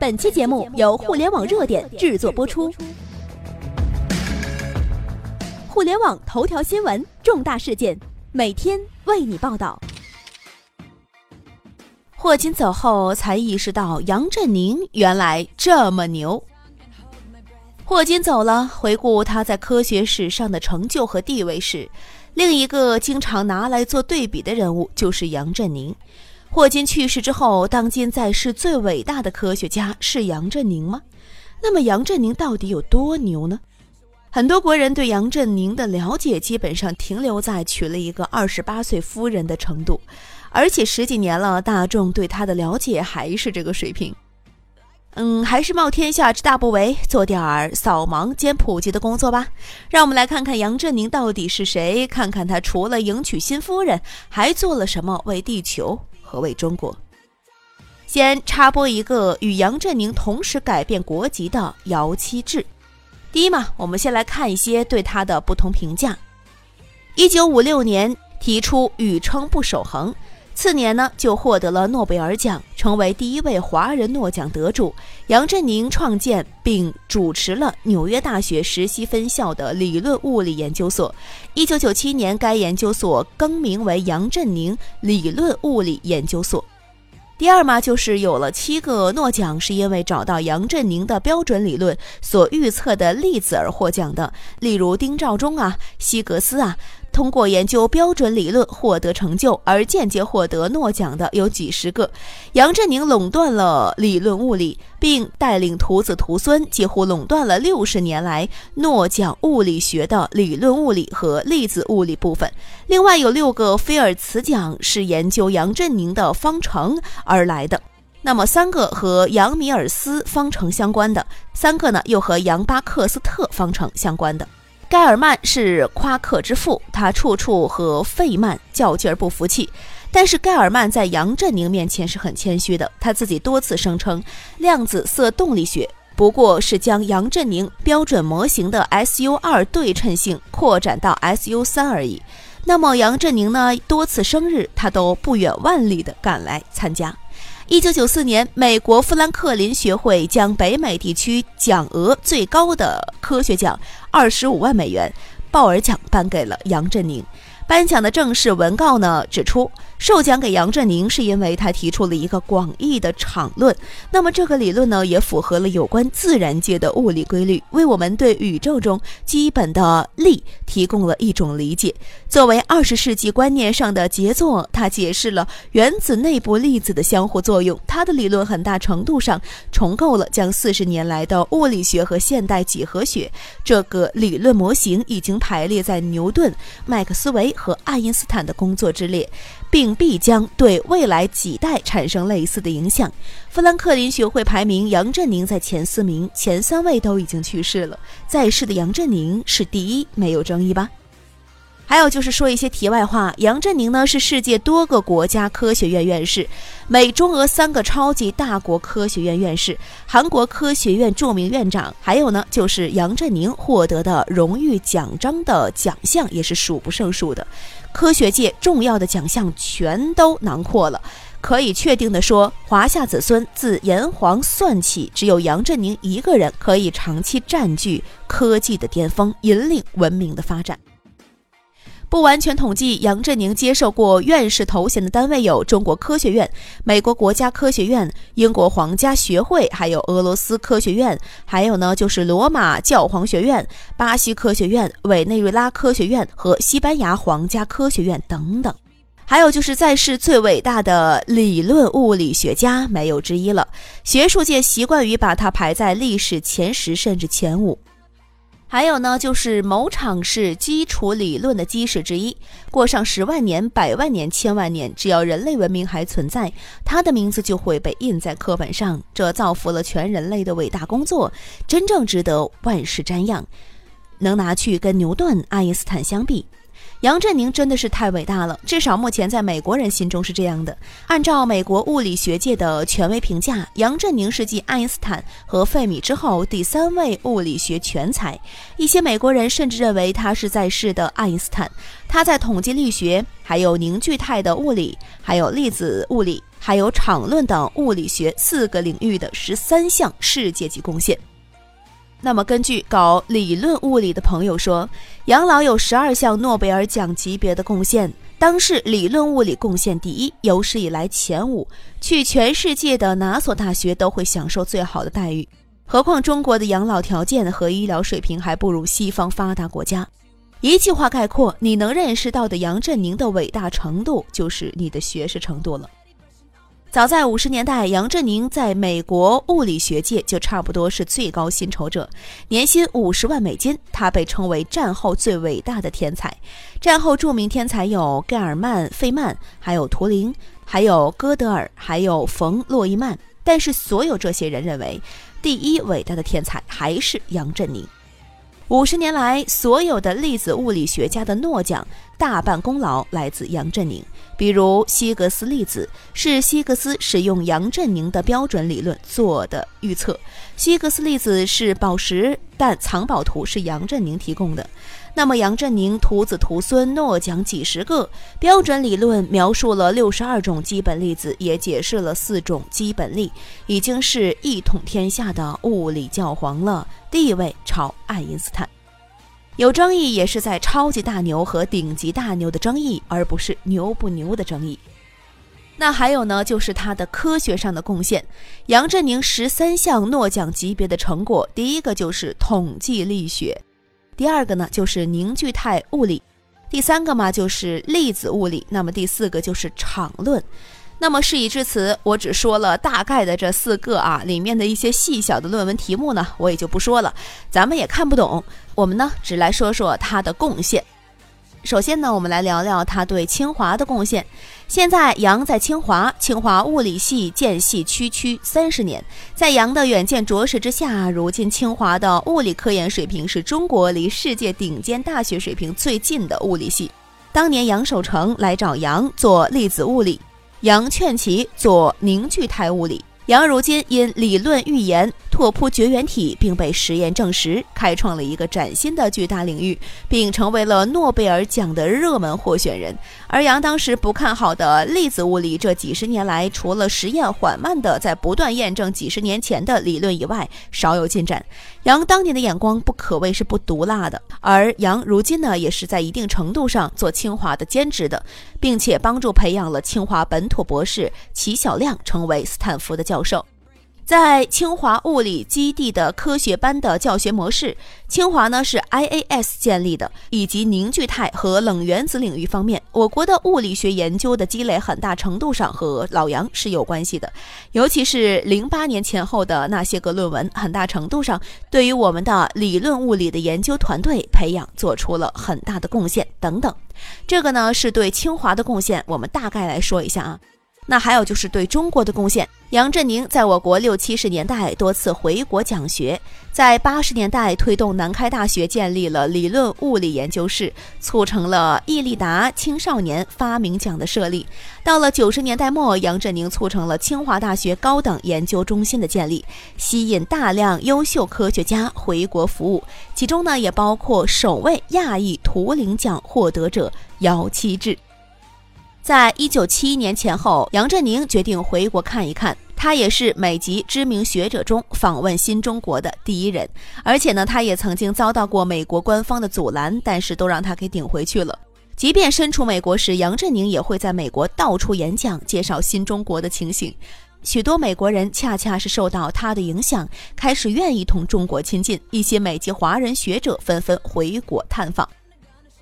本期节目由互联网热点制作播出。互联网头条新闻，重大事件，每天为你报道。霍金走后，才意识到杨振宁原来这么牛。霍金走了，回顾他在科学史上的成就和地位时，另一个经常拿来做对比的人物就是杨振宁。霍金去世之后，当今在世最伟大的科学家是杨振宁吗？那么杨振宁到底有多牛呢？很多国人对杨振宁的了解基本上停留在娶了一个二十八岁夫人的程度，而且十几年了，大众对他的了解还是这个水平。嗯，还是冒天下之大不韪，做点儿扫盲兼普及的工作吧。让我们来看看杨振宁到底是谁，看看他除了迎娶新夫人，还做了什么为地球。何谓中国。先插播一个与杨振宁同时改变国籍的姚期智。第一嘛，我们先来看一些对他的不同评价。一九五六年提出宇称不守恒，次年呢就获得了诺贝尔奖，成为第一位华人诺奖得主。杨振宁创建并主持了纽约大学实习分校的理论物理研究所。一九九七年，该研究所更名为杨振宁理论物理研究所。第二嘛，就是有了七个诺奖，是因为找到杨振宁的标准理论所预测的粒子而获奖的，例如丁肇中啊、希格斯啊。通过研究标准理论获得成就而间接获得诺奖的有几十个，杨振宁垄断了理论物理，并带领徒子徒孙几乎垄断了六十年来诺奖物理学的理论物理和粒子物理部分。另外有六个菲尔茨奖是研究杨振宁的方程而来的，那么三个和杨米尔斯方程相关的，三个呢又和杨巴克斯特方程相关的。盖尔曼是夸克之父，他处处和费曼较劲儿不服气。但是盖尔曼在杨振宁面前是很谦虚的，他自己多次声称，量子色动力学不过是将杨振宁标准模型的 SU 二对称性扩展到 SU 三而已。那么杨振宁呢？多次生日他都不远万里的赶来参加。一九九四年，美国富兰克林学会将北美地区奖额最高的科学奖——二十五万美元鲍尔奖颁给了杨振宁。颁奖的正式文告呢指出。授奖给杨振宁，是因为他提出了一个广义的场论。那么这个理论呢，也符合了有关自然界的物理规律，为我们对宇宙中基本的力提供了一种理解。作为二十世纪观念上的杰作，他解释了原子内部粒子的相互作用。他的理论很大程度上重构了将四十年来的物理学和现代几何学这个理论模型已经排列在牛顿、麦克斯韦和爱因斯坦的工作之列。并必将对未来几代产生类似的影响。富兰克林学会排名，杨振宁在前四名，前三位都已经去世了，在世的杨振宁是第一，没有争议吧？还有就是说一些题外话，杨振宁呢是世界多个国家科学院院士，美中俄三个超级大国科学院院士，韩国科学院著名院长，还有呢就是杨振宁获得的荣誉奖章的奖项也是数不胜数的，科学界重要的奖项全都囊括了。可以确定的说，华夏子孙自炎黄算起，只有杨振宁一个人可以长期占据科技的巅峰，引领文明的发展。不完全统计，杨振宁接受过院士头衔的单位有中国科学院、美国国家科学院、英国皇家学会，还有俄罗斯科学院，还有呢就是罗马教皇学院、巴西科学院、委内瑞拉科学院和西班牙皇家科学院等等。还有就是在世最伟大的理论物理学家，没有之一了。学术界习惯于把他排在历史前十甚至前五。还有呢，就是某场是基础理论的基石之一。过上十万年、百万年、千万年，只要人类文明还存在，它的名字就会被印在课本上。这造福了全人类的伟大工作，真正值得万世瞻仰，能拿去跟牛顿、爱因斯坦相比。杨振宁真的是太伟大了，至少目前在美国人心中是这样的。按照美国物理学界的权威评价，杨振宁是继爱因斯坦和费米之后第三位物理学全才。一些美国人甚至认为他是在世的爱因斯坦。他在统计力学、还有凝聚态的物理、还有粒子物理、还有场论等物理学四个领域的十三项世界级贡献。那么，根据搞理论物理的朋友说，杨老有十二项诺贝尔奖级别的贡献，当是理论物理贡献第一，有史以来前五。去全世界的哪所大学都会享受最好的待遇，何况中国的养老条件和医疗水平还不如西方发达国家。一句话概括，你能认识到的杨振宁的伟大程度，就是你的学识程度了。早在五十年代，杨振宁在美国物理学界就差不多是最高薪酬者，年薪五十万美金。他被称为战后最伟大的天才。战后著名天才有盖尔曼、费曼，还有图灵，还有哥德尔，还有冯·诺依曼。但是，所有这些人认为，第一伟大的天才还是杨振宁。五十年来，所有的粒子物理学家的诺奖大半功劳来自杨振宁。比如希格斯粒子是希格斯使用杨振宁的标准理论做的预测，希格斯粒子是宝石，但藏宝图是杨振宁提供的。那么杨振宁徒子徒孙诺奖几十个，标准理论描述了六十二种基本粒子，也解释了四种基本力，已经是一统天下的物理教皇了。地位超爱因斯坦，有争议也是在超级大牛和顶级大牛的争议，而不是牛不牛的争议。那还有呢，就是他的科学上的贡献。杨振宁十三项诺奖级别的成果，第一个就是统计力学，第二个呢就是凝聚态物理，第三个嘛就是粒子物理，那么第四个就是场论。那么事已至此，我只说了大概的这四个啊，里面的一些细小的论文题目呢，我也就不说了，咱们也看不懂。我们呢，只来说说它的贡献。首先呢，我们来聊聊他对清华的贡献。现在杨在清华，清华物理系建系区区三十年，在杨的远见卓识之下，如今清华的物理科研水平是中国离世界顶尖大学水平最近的物理系。当年杨守成来找杨做粒子物理。杨劝其做凝聚态物理。杨如今因理论预言拓扑绝缘体，并被实验证实，开创了一个崭新的巨大领域，并成为了诺贝尔奖的热门候选人。而杨当时不看好的粒子物理，这几十年来除了实验缓慢的在不断验证几十年前的理论以外，少有进展。杨当年的眼光不可谓是不毒辣的，而杨如今呢，也是在一定程度上做清华的兼职的，并且帮助培养了清华本土博士齐小亮成为斯坦福的。教授，在清华物理基地的科学班的教学模式，清华呢是 IAS 建立的，以及凝聚态和冷原子领域方面，我国的物理学研究的积累很大程度上和老杨是有关系的，尤其是零八年前后的那些个论文，很大程度上对于我们的理论物理的研究团队培养做出了很大的贡献等等。这个呢是对清华的贡献，我们大概来说一下啊。那还有就是对中国的贡献，杨振宁在我国六七十年代多次回国讲学，在八十年代推动南开大学建立了理论物理研究室，促成了易立达青少年发明奖的设立。到了九十年代末，杨振宁促成了清华大学高等研究中心的建立，吸引大量优秀科学家回国服务，其中呢也包括首位亚裔图灵奖获得者姚期智。在一九七一年前后，杨振宁决定回国看一看。他也是美籍知名学者中访问新中国的第一人，而且呢，他也曾经遭到过美国官方的阻拦，但是都让他给顶回去了。即便身处美国时，杨振宁也会在美国到处演讲，介绍新中国的情形。许多美国人恰恰是受到他的影响，开始愿意同中国亲近。一些美籍华人学者纷纷回国探访。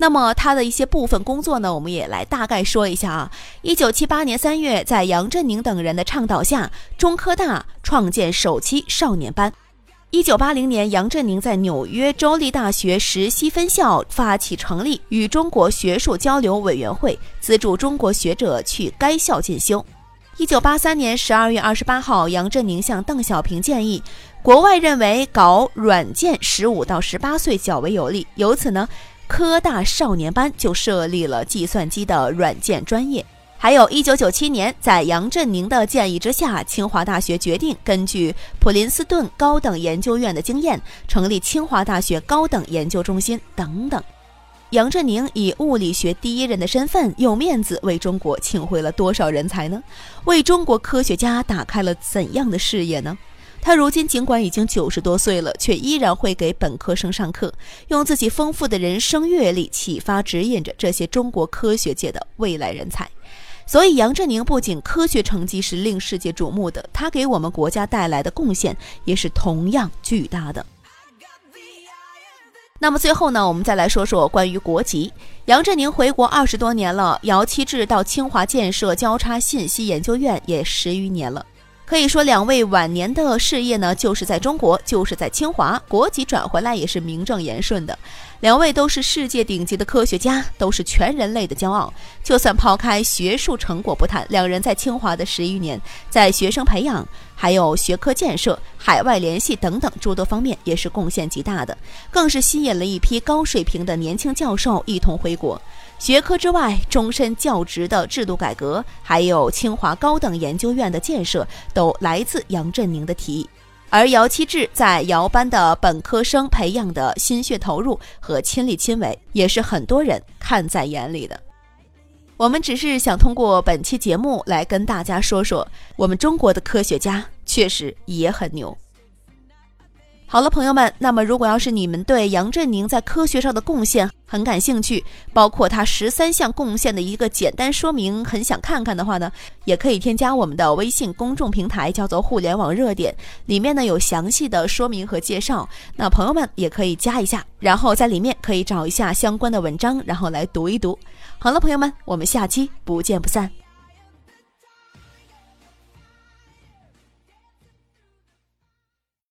那么他的一些部分工作呢，我们也来大概说一下啊。一九七八年三月，在杨振宁等人的倡导下，中科大创建首期少年班。一九八零年，杨振宁在纽约州立大学石溪分校发起成立与中国学术交流委员会，资助中国学者去该校进修。一九八三年十二月二十八号，杨振宁向邓小平建议，国外认为搞软件十五到十八岁较为有利，由此呢。科大少年班就设立了计算机的软件专业。还有一九九七年，在杨振宁的建议之下，清华大学决定根据普林斯顿高等研究院的经验，成立清华大学高等研究中心等等。杨振宁以物理学第一人的身份，有面子为中国请回了多少人才呢？为中国科学家打开了怎样的视野呢？他如今尽管已经九十多岁了，却依然会给本科生上课，用自己丰富的人生阅历启发指引着这些中国科学界的未来人才。所以，杨振宁不仅科学成绩是令世界瞩目的，他给我们国家带来的贡献也是同样巨大的。那么最后呢，我们再来说说关于国籍。杨振宁回国二十多年了，姚期智到清华建设交叉信息研究院也十余年了。可以说，两位晚年的事业呢，就是在中国，就是在清华，国籍转回来也是名正言顺的。两位都是世界顶级的科学家，都是全人类的骄傲。就算抛开学术成果不谈，两人在清华的十余年，在学生培养、还有学科建设、海外联系等等诸多方面，也是贡献极大的，更是吸引了一批高水平的年轻教授一同回国。学科之外，终身教职的制度改革，还有清华高等研究院的建设，都来自杨振宁的提议。而姚期智在姚班的本科生培养的心血投入和亲力亲为，也是很多人看在眼里的。我们只是想通过本期节目来跟大家说说，我们中国的科学家确实也很牛。好了，朋友们，那么如果要是你们对杨振宁在科学上的贡献很感兴趣，包括他十三项贡献的一个简单说明，很想看看的话呢，也可以添加我们的微信公众平台，叫做“互联网热点”，里面呢有详细的说明和介绍。那朋友们也可以加一下，然后在里面可以找一下相关的文章，然后来读一读。好了，朋友们，我们下期不见不散。